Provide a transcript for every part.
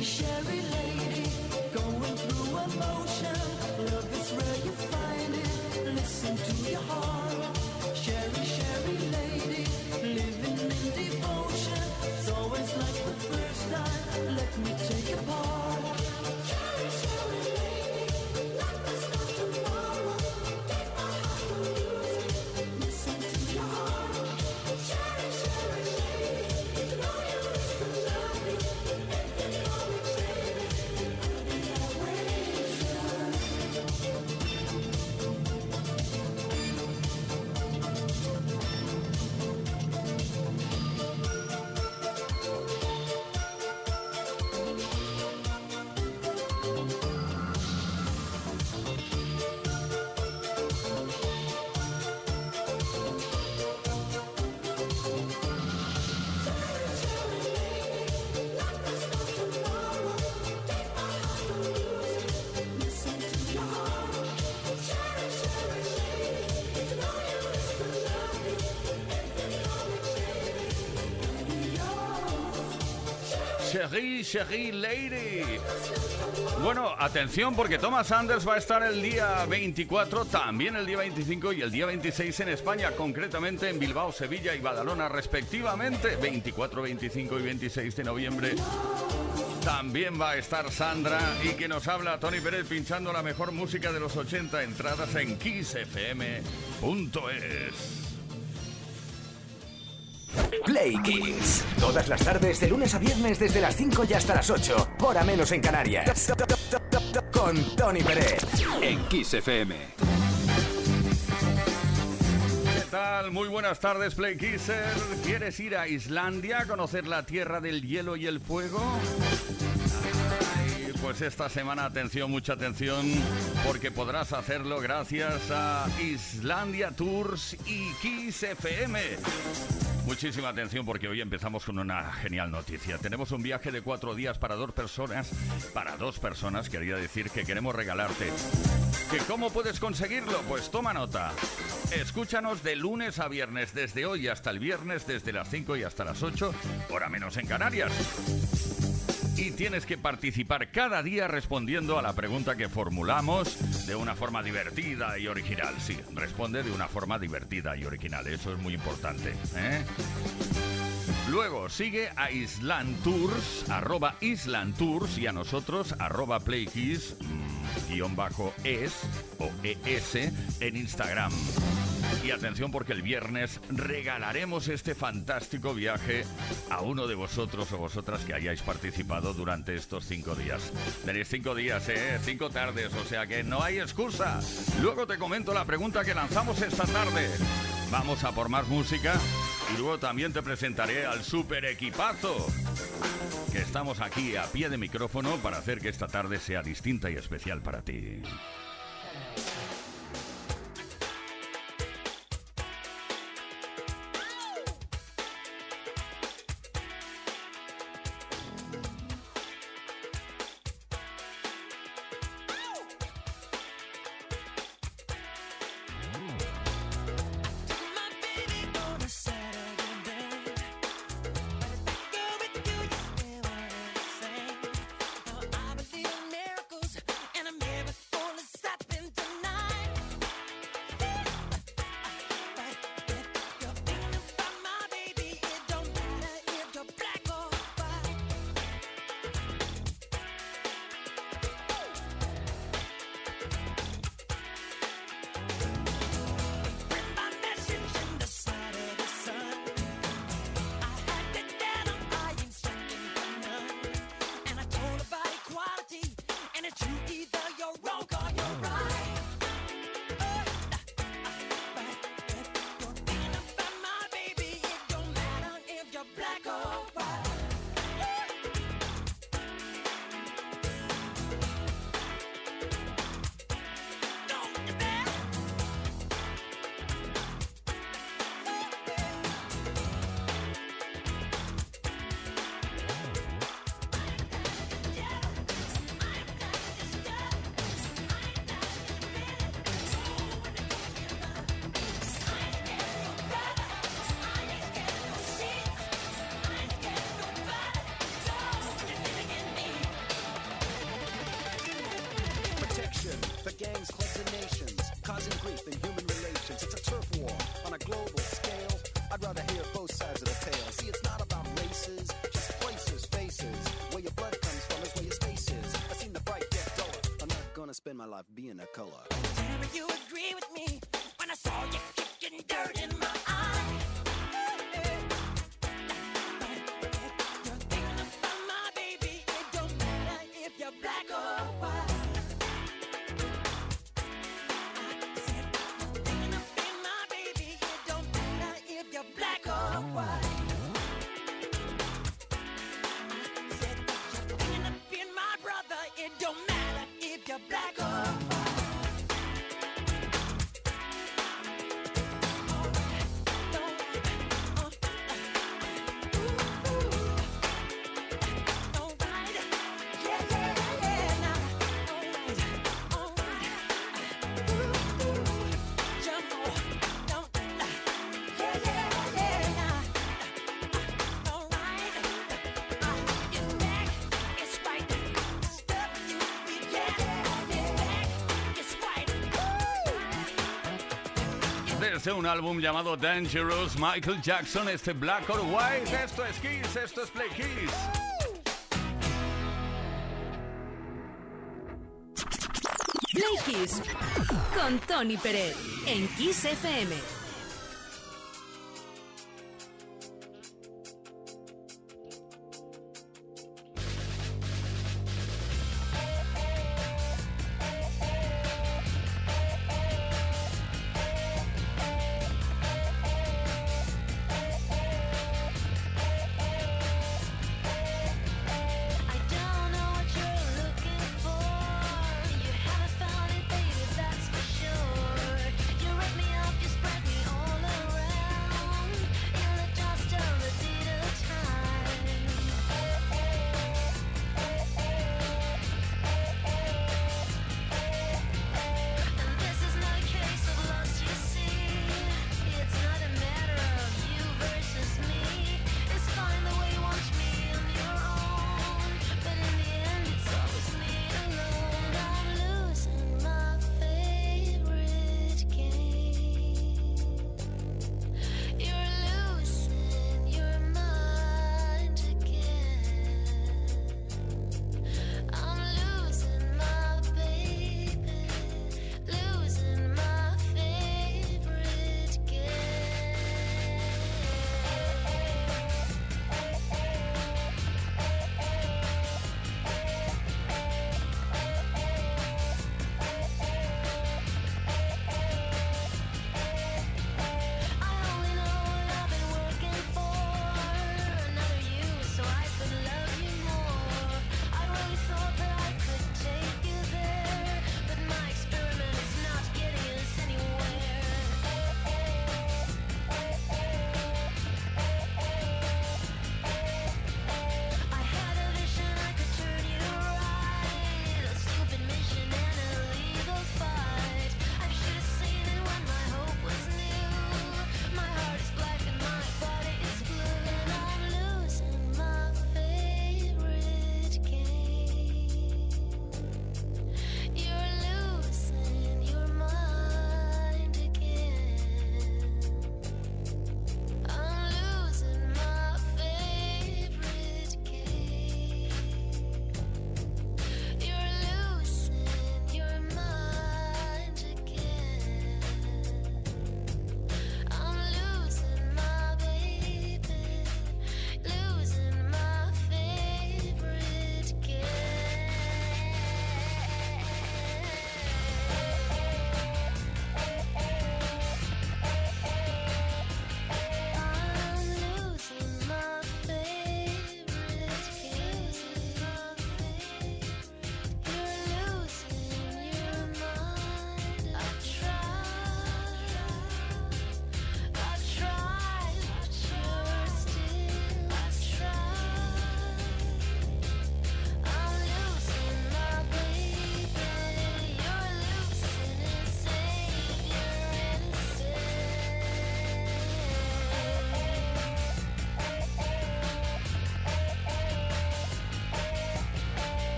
Sherry. Cherie, Cherie Lady. Bueno, atención porque Thomas Anders va a estar el día 24, también el día 25 y el día 26 en España, concretamente en Bilbao, Sevilla y Badalona respectivamente, 24, 25 y 26 de noviembre. También va a estar Sandra y que nos habla Tony Pérez pinchando la mejor música de los 80 entradas en kissfm.es. Play Kiss. Todas las tardes, de lunes a viernes, desde las 5 y hasta las 8. Hora menos en Canarias. Con Tony Pérez. En Kiss FM. ¿Qué tal? Muy buenas tardes, Play Kisser. ¿Quieres ir a Islandia a conocer la tierra del hielo y el fuego? Pues esta semana atención, mucha atención, porque podrás hacerlo gracias a Islandia Tours y Kiss FM. Muchísima atención porque hoy empezamos con una genial noticia. Tenemos un viaje de cuatro días para dos personas. Para dos personas quería decir que queremos regalarte. ¿Que ¿Cómo puedes conseguirlo? Pues toma nota. Escúchanos de lunes a viernes, desde hoy hasta el viernes, desde las 5 y hasta las 8, hora menos en Canarias. Y tienes que participar cada día respondiendo a la pregunta que formulamos de una forma divertida y original. Sí, responde de una forma divertida y original, eso es muy importante. ¿eh? Luego sigue a Island Tours, arroba Island Tours y a nosotros, arroba Playkiss, mm, guion bajo es o es en Instagram. Y atención porque el viernes regalaremos este fantástico viaje a uno de vosotros o vosotras que hayáis participado durante estos cinco días. Tenéis cinco días, ¿eh? Cinco tardes, o sea que no hay excusa. Luego te comento la pregunta que lanzamos esta tarde. Vamos a por más música y luego también te presentaré al super equipazo que estamos aquí a pie de micrófono para hacer que esta tarde sea distinta y especial para ti. turf war on a global scale. I'd rather hear both sides of the tale. See, it's not about races, just places, faces. Where your blood comes from is where your space is. I seen the bright get duller. I'm not gonna spend my life being a color. Desde un álbum llamado Dangerous, Michael Jackson, este Black or White. Esto es Kiss, esto es Play Kiss. Play Kiss con Tony Pérez en Kiss FM.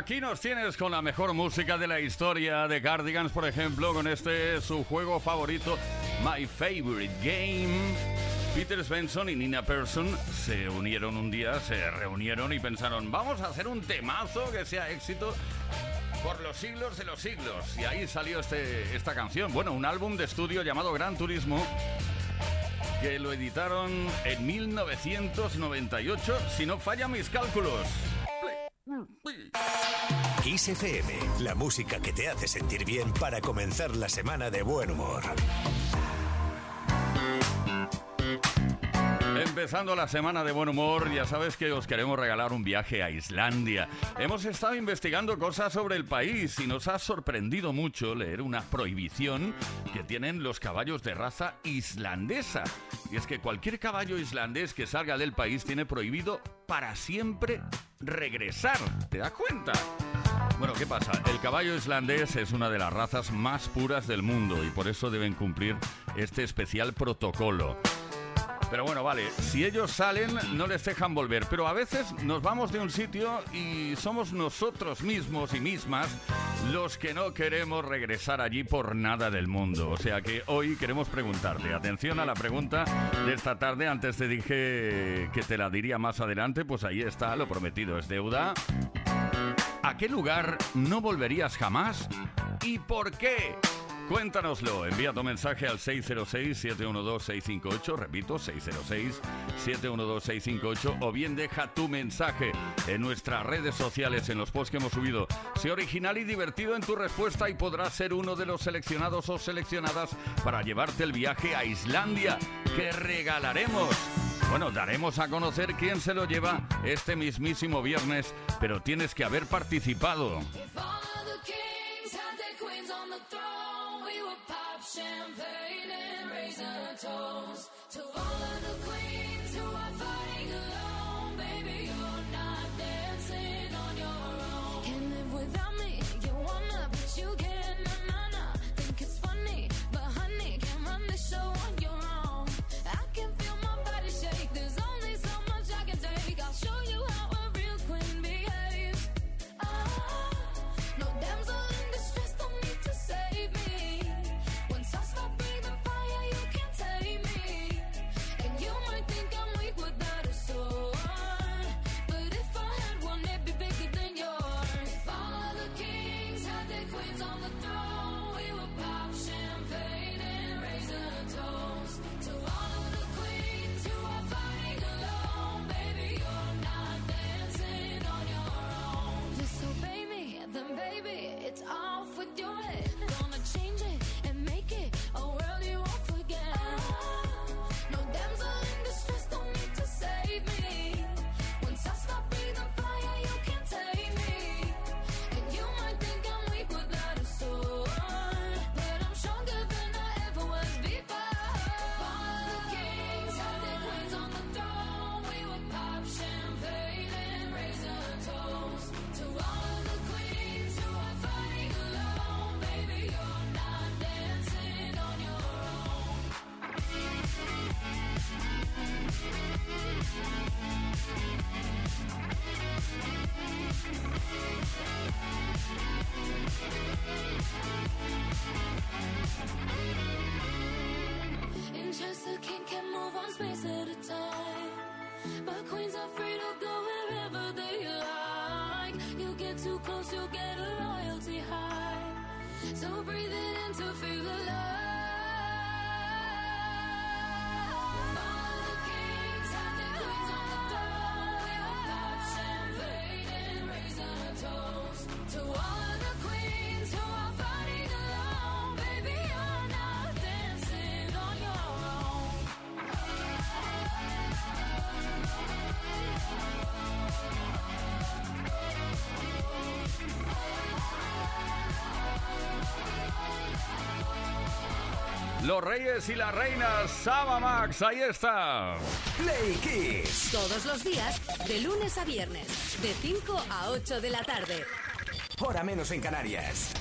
Aquí nos tienes con la mejor música de la historia de Cardigans, por ejemplo, con este su juego favorito, My Favorite Game. Peter Svensson y Nina Persson se unieron un día, se reunieron y pensaron, vamos a hacer un temazo que sea éxito por los siglos de los siglos. Y ahí salió este, esta canción. Bueno, un álbum de estudio llamado Gran Turismo que lo editaron en 1998, si no fallan mis cálculos. Kiss FM, la música que te hace sentir bien para comenzar la semana de buen humor. Empezando la semana de buen humor, ya sabes que os queremos regalar un viaje a Islandia. Hemos estado investigando cosas sobre el país y nos ha sorprendido mucho leer una prohibición que tienen los caballos de raza islandesa. Y es que cualquier caballo islandés que salga del país tiene prohibido para siempre regresar. ¿Te das cuenta? Bueno, ¿qué pasa? El caballo islandés es una de las razas más puras del mundo y por eso deben cumplir este especial protocolo. Pero bueno, vale, si ellos salen no les dejan volver, pero a veces nos vamos de un sitio y somos nosotros mismos y mismas los que no queremos regresar allí por nada del mundo. O sea que hoy queremos preguntarte, atención a la pregunta de esta tarde, antes te dije que te la diría más adelante, pues ahí está, lo prometido es deuda. ¿A qué lugar no volverías jamás? ¿Y por qué? Cuéntanoslo, envía tu mensaje al 606-712-658, repito, 606-712-658, o bien deja tu mensaje en nuestras redes sociales, en los posts que hemos subido. Sé original y divertido en tu respuesta y podrás ser uno de los seleccionados o seleccionadas para llevarte el viaje a Islandia, que regalaremos. Bueno, daremos a conocer quién se lo lleva este mismísimo viernes, pero tienes que haber participado. Kings pop champagne and raise a toast to all of the queens who are fighting alone. On the throne, Los reyes y las reinas, Saba Max, ahí está. Play Kiss. Todos los días, de lunes a viernes, de 5 a 8 de la tarde. Hora menos en Canarias.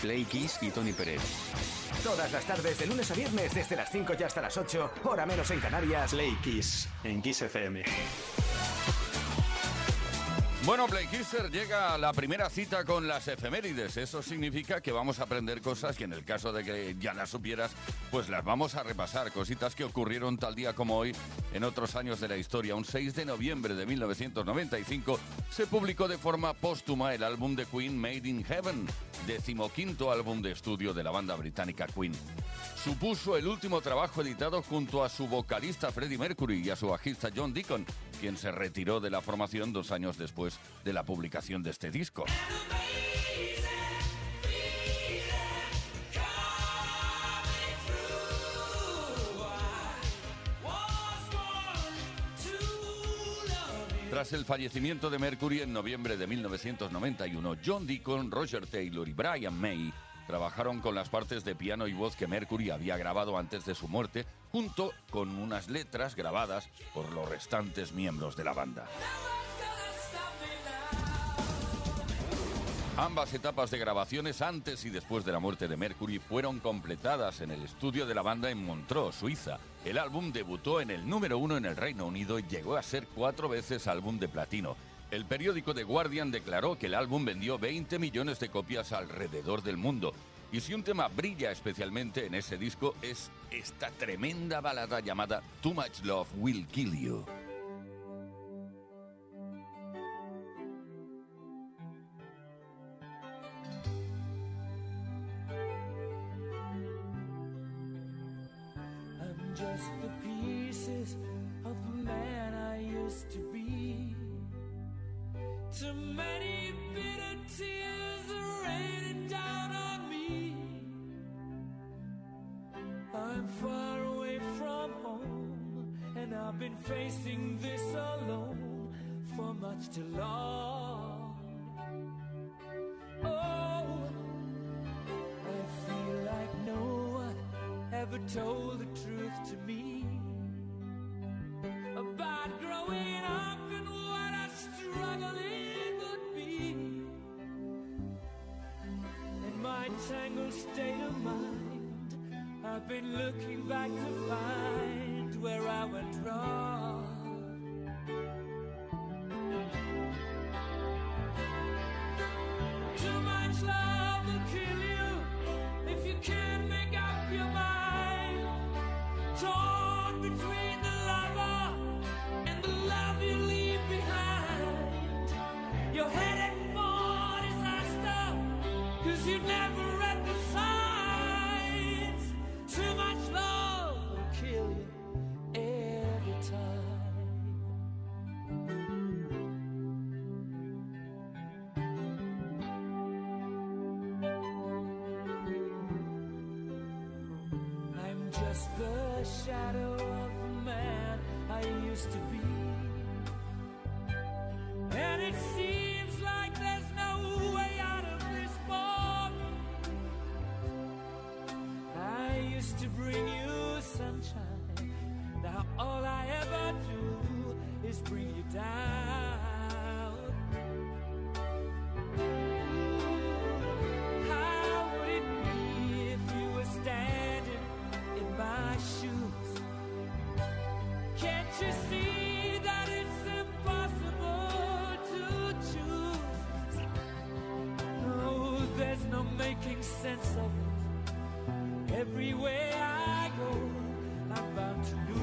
Play Kiss y Tony Pérez. Todas las tardes, de lunes a viernes, desde las 5 y hasta las 8, hora menos en Canarias. Play Kiss en Kiss FM. Bueno, Play Kisser llega la primera cita con las efemérides. Eso significa que vamos a aprender cosas y en el caso de que ya las supieras, pues las vamos a repasar. Cositas que ocurrieron tal día como hoy en otros años de la historia. Un 6 de noviembre de 1995 se publicó de forma póstuma el álbum de Queen Made in Heaven, decimoquinto álbum de estudio de la banda británica Queen. Supuso el último trabajo editado junto a su vocalista Freddie Mercury y a su bajista John Deacon, quien se retiró de la formación dos años después de la publicación de este disco. Tras el fallecimiento de Mercury en noviembre de 1991, John Deacon, Roger Taylor y Brian May trabajaron con las partes de piano y voz que Mercury había grabado antes de su muerte, junto con unas letras grabadas por los restantes miembros de la banda. Ambas etapas de grabaciones antes y después de la muerte de Mercury fueron completadas en el estudio de la banda en Montreux, Suiza. El álbum debutó en el número uno en el Reino Unido y llegó a ser cuatro veces álbum de platino. El periódico The Guardian declaró que el álbum vendió 20 millones de copias alrededor del mundo. Y si un tema brilla especialmente en ese disco es esta tremenda balada llamada Too Much Love Will Kill You. Just the shadow of the man I used to be. Sense of it. Everywhere I go, I'm bound to lose.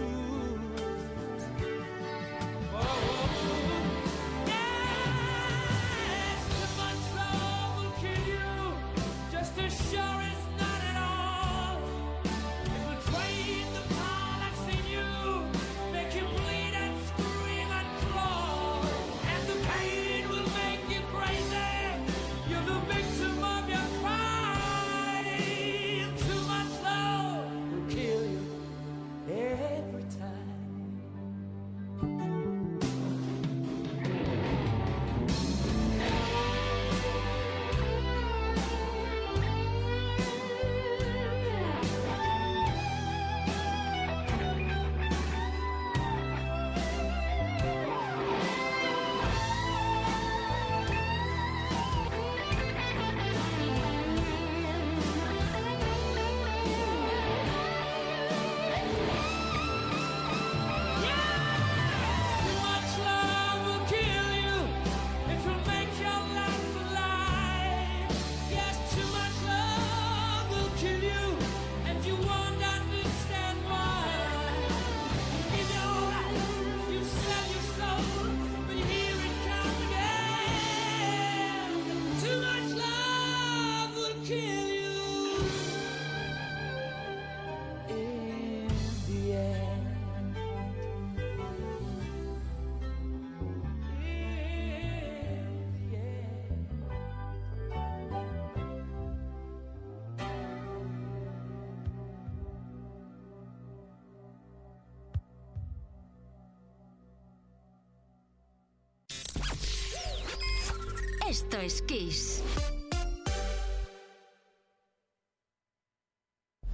Esto es Kiss.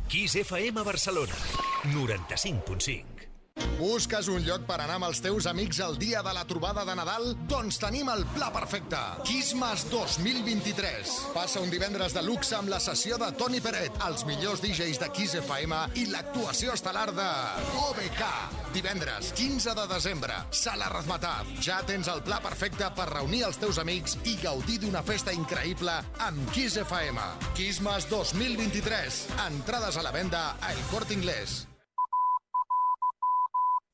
Kiss FM Barcelona, 95.5. Busques un lloc per anar amb els teus amics el dia de la trobada de Nadal? Doncs tenim el pla perfecte. Quismas 2023. Passa un divendres de luxe amb la sessió de Toni Peret, els millors DJs de Kiss FM i l'actuació estel·lar de OBK. Divendres, 15 de desembre, Sala Razmataz. Ja tens el pla perfecte per reunir els teus amics i gaudir d'una festa increïble amb Kiss FM. Quismas 2023. Entrades a la venda a El Corte Inglés.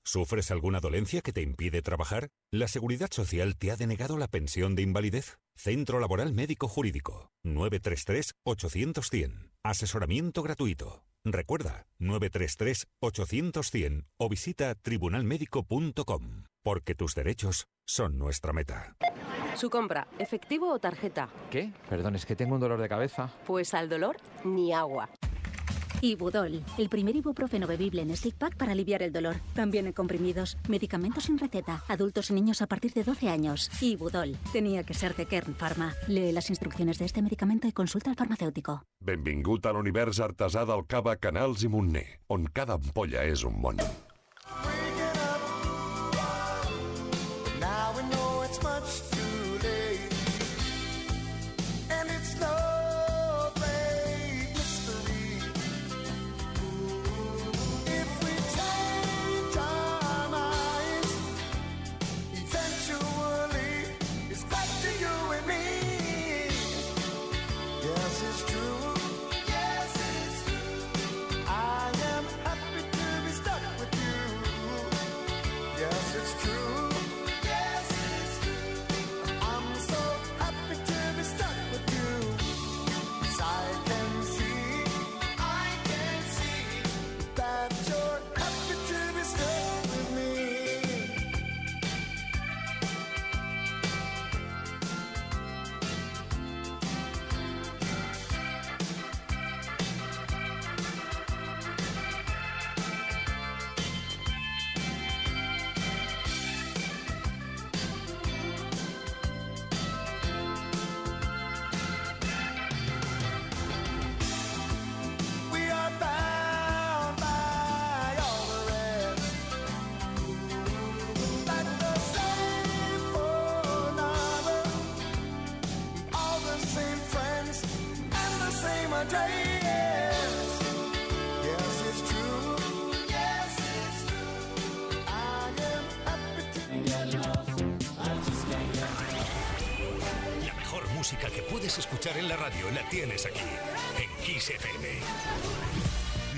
¿Sufres alguna dolencia que te impide trabajar? ¿La Seguridad Social te ha denegado la pensión de invalidez? Centro Laboral Médico Jurídico. 933-800-100. Asesoramiento gratuito. Recuerda, 933-800-100 o visita tribunalmédico.com. Porque tus derechos son nuestra meta. Su compra, efectivo o tarjeta. ¿Qué? Perdón, es que tengo un dolor de cabeza. Pues al dolor, ni agua. Ibudol, el primer ibuprofeno bebible en stick pack para aliviar el dolor. También en comprimidos, medicamentos sin receta, adultos y niños a partir de 12 años. Ibudol, tenía que ser de Kern Pharma. Lee las instrucciones de este medicamento y consulta al farmacéutico. Benvingut a l'univers artesà del cava Canals i Montner, on cada ampolla és un món. Yes, it's true. Radio la tienes aquí, en Kiss FM.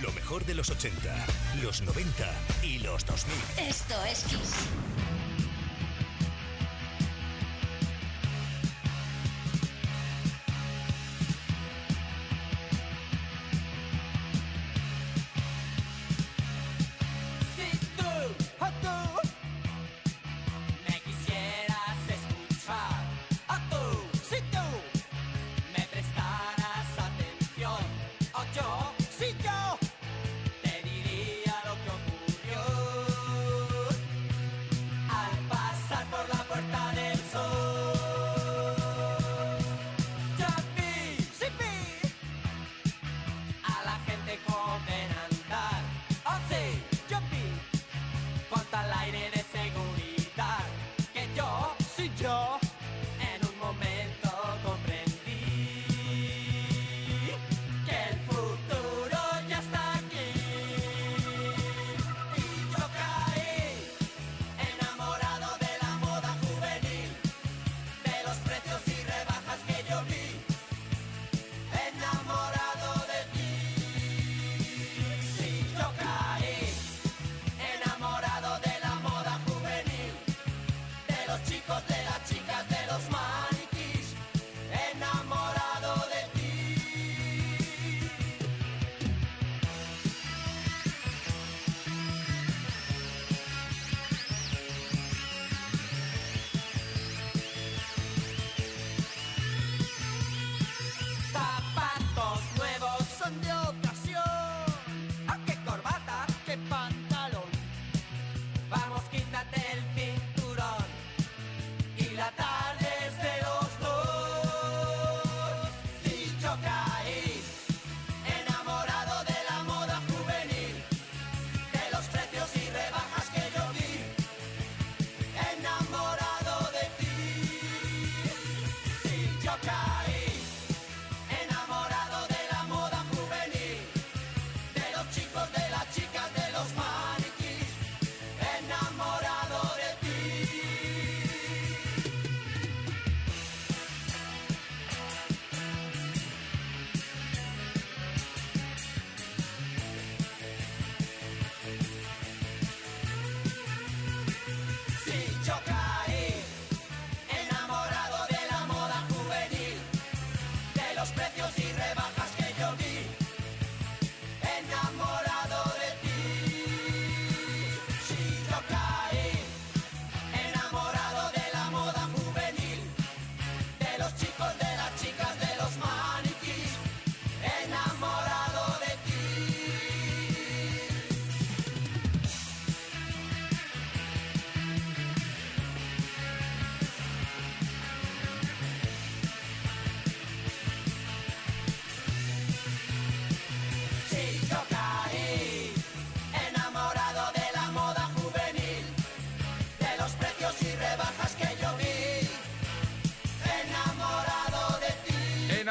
Lo mejor de los 80, los 90 y los 2000. Esto es Kiss.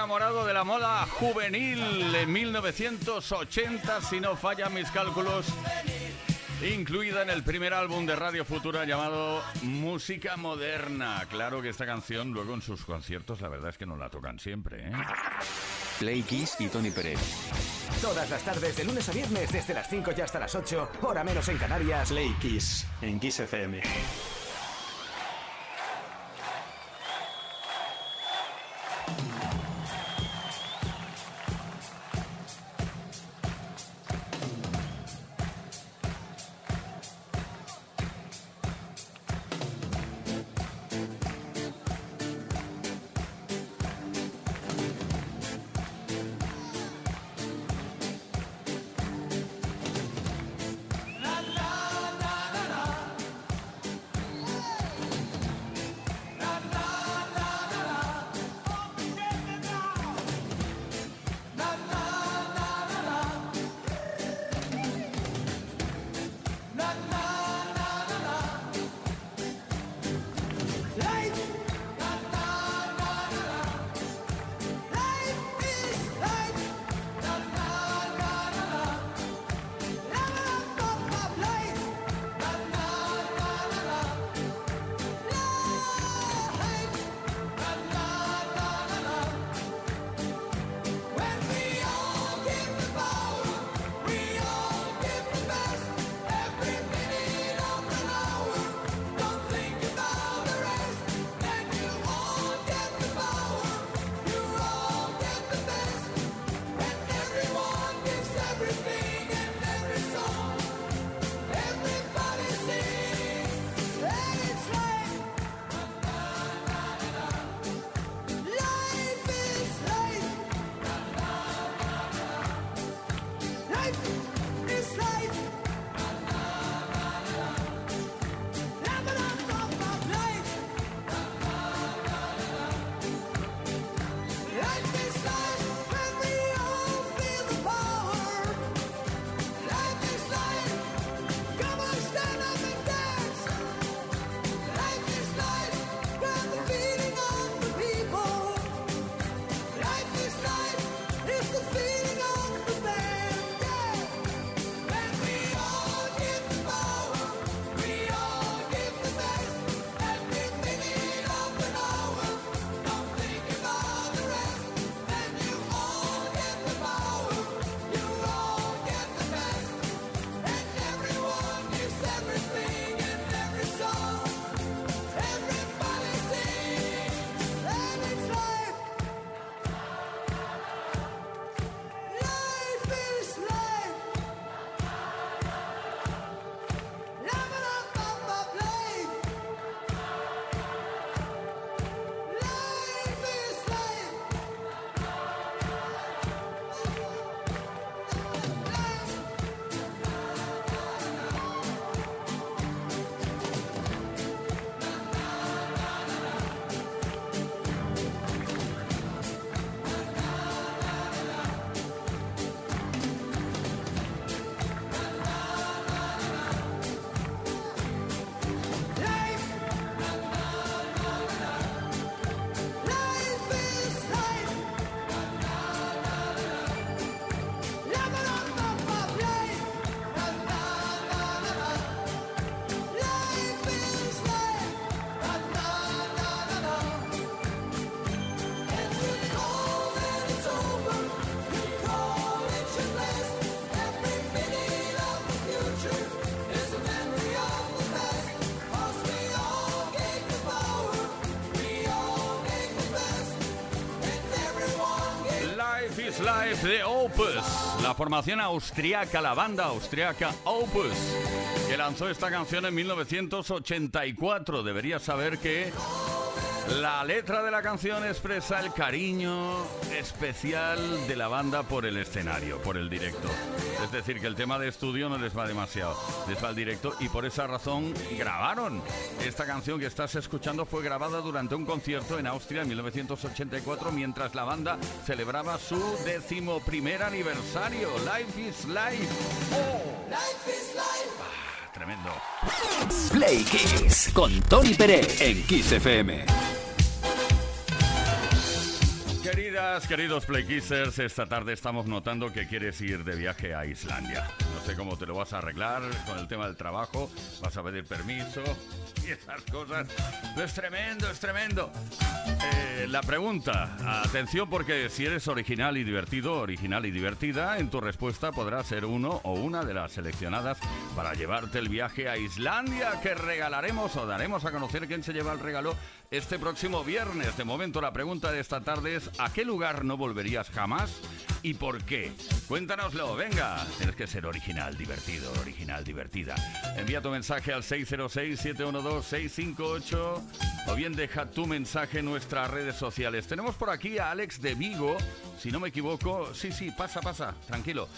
Enamorado de la moda juvenil en 1980, si no fallan mis cálculos, incluida en el primer álbum de Radio Futura llamado Música Moderna. Claro que esta canción luego en sus conciertos la verdad es que no la tocan siempre, ¿eh? Play Kiss y Tony Pérez. Todas las tardes, de lunes a viernes, desde las 5 y hasta las 8, hora menos en Canarias. Play Kiss en Kiss FM. La formación austriaca, la banda austriaca Opus, que lanzó esta canción en 1984. Deberías saber que la letra de la canción expresa el cariño especial de la banda por el escenario, por el directo. Es decir, que el tema de estudio no les va demasiado, les va al directo y por esa razón grabaron. Esta canción que estás escuchando fue grabada durante un concierto en Austria en 1984 mientras la banda celebraba su decimoprimer aniversario. Life is Life. Life is life. tremendo. Play Kiss con Tony Pérez en Kiss FM. Queridas, queridos Playkissers, esta tarde estamos notando que quieres ir de viaje a Islandia. No sé cómo te lo vas a arreglar con el tema del trabajo, vas a pedir permiso y esas cosas. Es tremendo, es tremendo. Eh, la pregunta, atención porque si eres original y divertido, original y divertida, en tu respuesta podrás ser uno o una de las seleccionadas para llevarte el viaje a Islandia que regalaremos o daremos a conocer quién se lleva el regalo este próximo viernes. De momento la pregunta de esta tarde es ¿a qué lugar no volverías jamás y por qué? Cuéntanoslo, venga. Tienes que ser original, divertido, original, divertida. Envía tu mensaje al 606-712-658 o bien deja tu mensaje en nuestras redes sociales. Tenemos por aquí a Alex de Vigo, si no me equivoco. Sí, sí, pasa, pasa, tranquilo.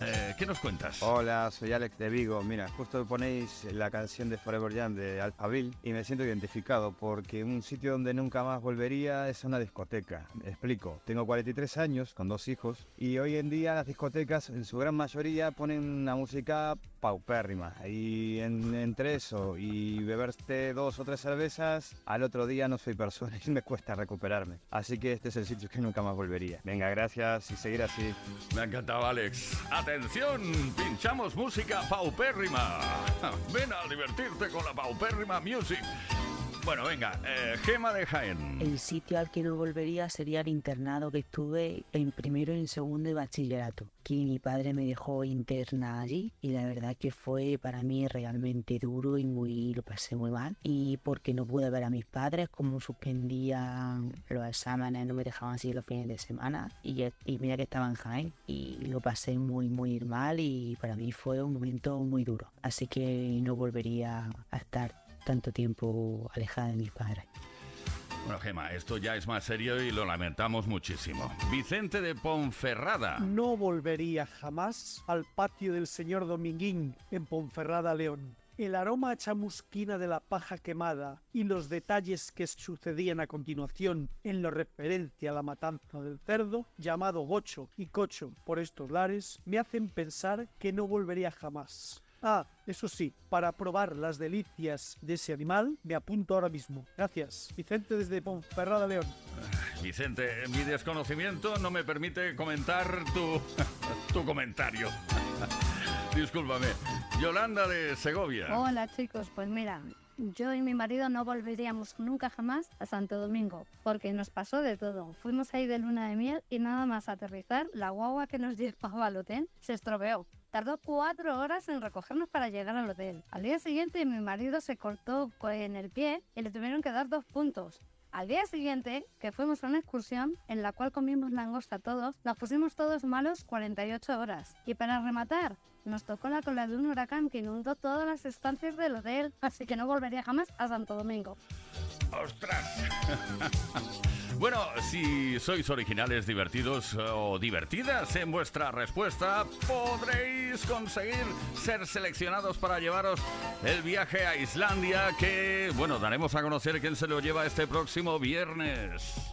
Eh, ¿Qué nos cuentas? Hola, soy Alex de Vigo. Mira, justo ponéis la canción de Forever Jam de Alphaville y me siento identificado porque un sitio donde nunca más volvería es una discoteca. Me explico. Tengo 43 años con dos hijos y hoy en día las discotecas en su gran mayoría ponen una música paupérrima y en- entre eso y beberte dos o tres cervezas al otro día no soy persona y me cuesta recuperarme. Así que este es el sitio que nunca más volvería. Venga, gracias y seguir así. Me ha encantado, Alex. Atención, pinchamos música paupérrima. Ven a divertirte con la paupérrima music. Bueno, venga, eh, Gema de Jaén. El sitio al que no volvería sería el internado que estuve en primero y en segundo de bachillerato, que mi padre me dejó interna allí y la verdad que fue para mí realmente duro y muy lo pasé muy mal y porque no pude ver a mis padres como suspendían los exámenes no me dejaban así los fines de semana y, y mira que estaba en Jaén y lo pasé muy muy mal y para mí fue un momento muy duro así que no volvería a estar tanto tiempo alejada de mis padres. Bueno, Gema, esto ya es más serio y lo lamentamos muchísimo. Vicente de Ponferrada. No volvería jamás al patio del señor Dominguín en Ponferrada, León. El aroma a chamusquina de la paja quemada y los detalles que sucedían a continuación en lo referente a la matanza del cerdo, llamado gocho y cocho por estos lares, me hacen pensar que no volvería jamás. Ah, eso sí, para probar las delicias de ese animal, me apunto ahora mismo. Gracias. Vicente desde Ponferrada, León. Vicente, mi desconocimiento no me permite comentar tu, tu comentario. Discúlpame. Yolanda de Segovia. Hola chicos, pues mira, yo y mi marido no volveríamos nunca jamás a Santo Domingo, porque nos pasó de todo. Fuimos ahí de luna de miel y nada más aterrizar, la guagua que nos llevaba al hotel se estropeó. Tardó cuatro horas en recogernos para llegar al hotel. Al día siguiente mi marido se cortó co- en el pie y le tuvieron que dar dos puntos. Al día siguiente, que fuimos a una excursión en la cual comimos langosta todos, nos pusimos todos malos 48 horas. Y para rematar, nos tocó la cola de un huracán que inundó todas las estancias del hotel, así que no volvería jamás a Santo Domingo. ¡Ostras! Bueno, si sois originales, divertidos eh, o divertidas en vuestra respuesta, podréis conseguir ser seleccionados para llevaros el viaje a Islandia que, bueno, daremos a conocer quién se lo lleva este próximo viernes.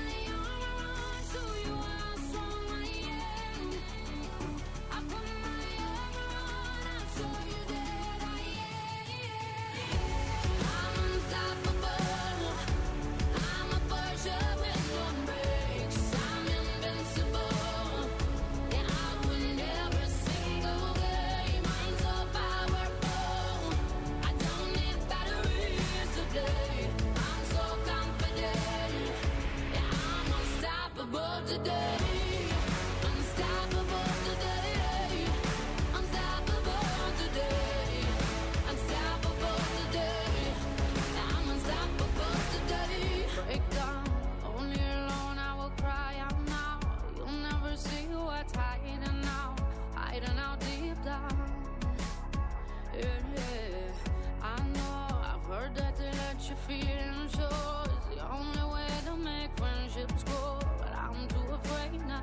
down. Yeah, yeah. I know I've heard that they let you feel so. It's the only way to make friendships grow, But I'm too afraid now.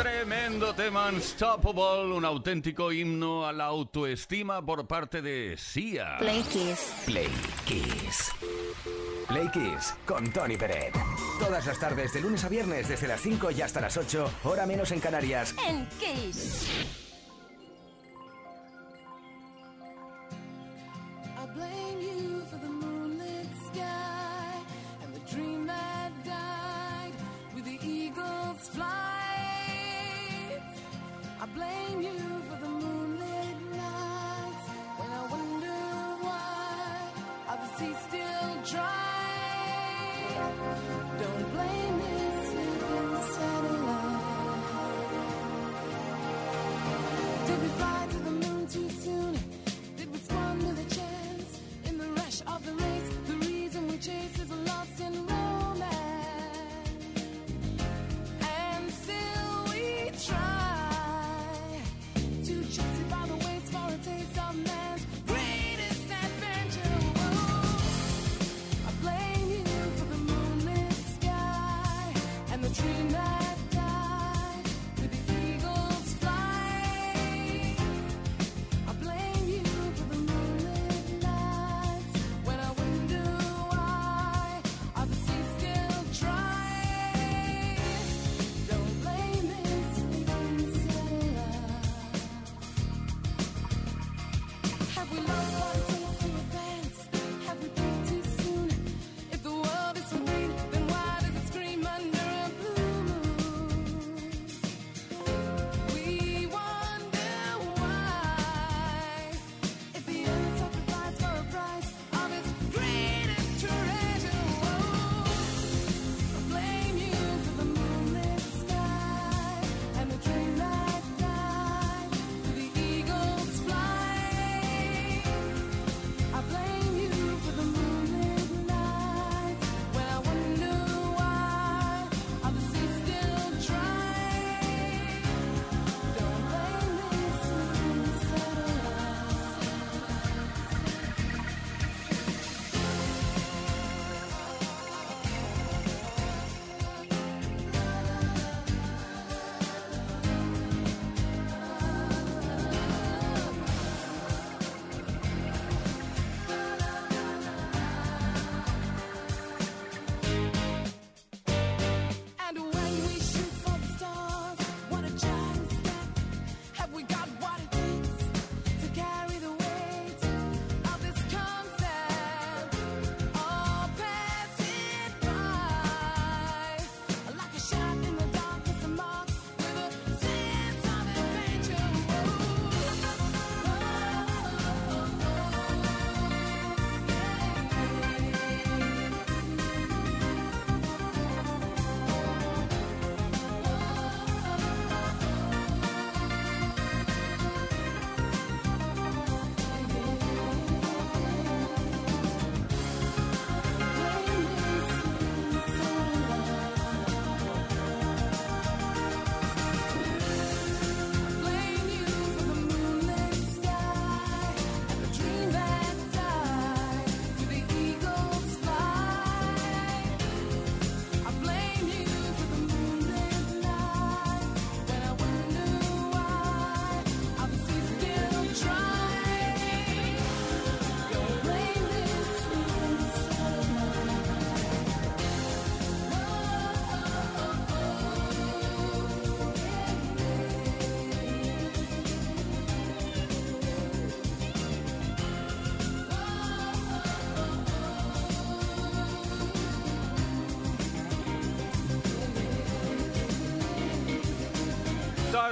Tremendo tema Unstoppable, un auténtico himno a la autoestima por parte de Sia. Play Kiss. Play Kiss. Play Kiss con Tony Peret. Todas las tardes de lunes a viernes desde las 5 y hasta las 8, hora menos en Canarias. En Kiss.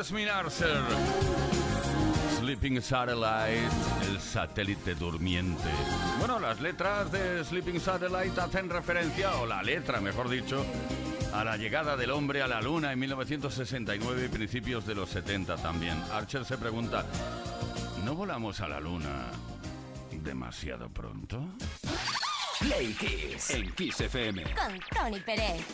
Jasmine Arcer. Sleeping Satellite, el satélite durmiente. Bueno, las letras de Sleeping Satellite hacen referencia, o la letra, mejor dicho, a la llegada del hombre a la luna en 1969 y principios de los 70 también. Archer se pregunta, ¿no volamos a la luna demasiado pronto? Play Kiss. En Kiss FM. Con Tony Pérez.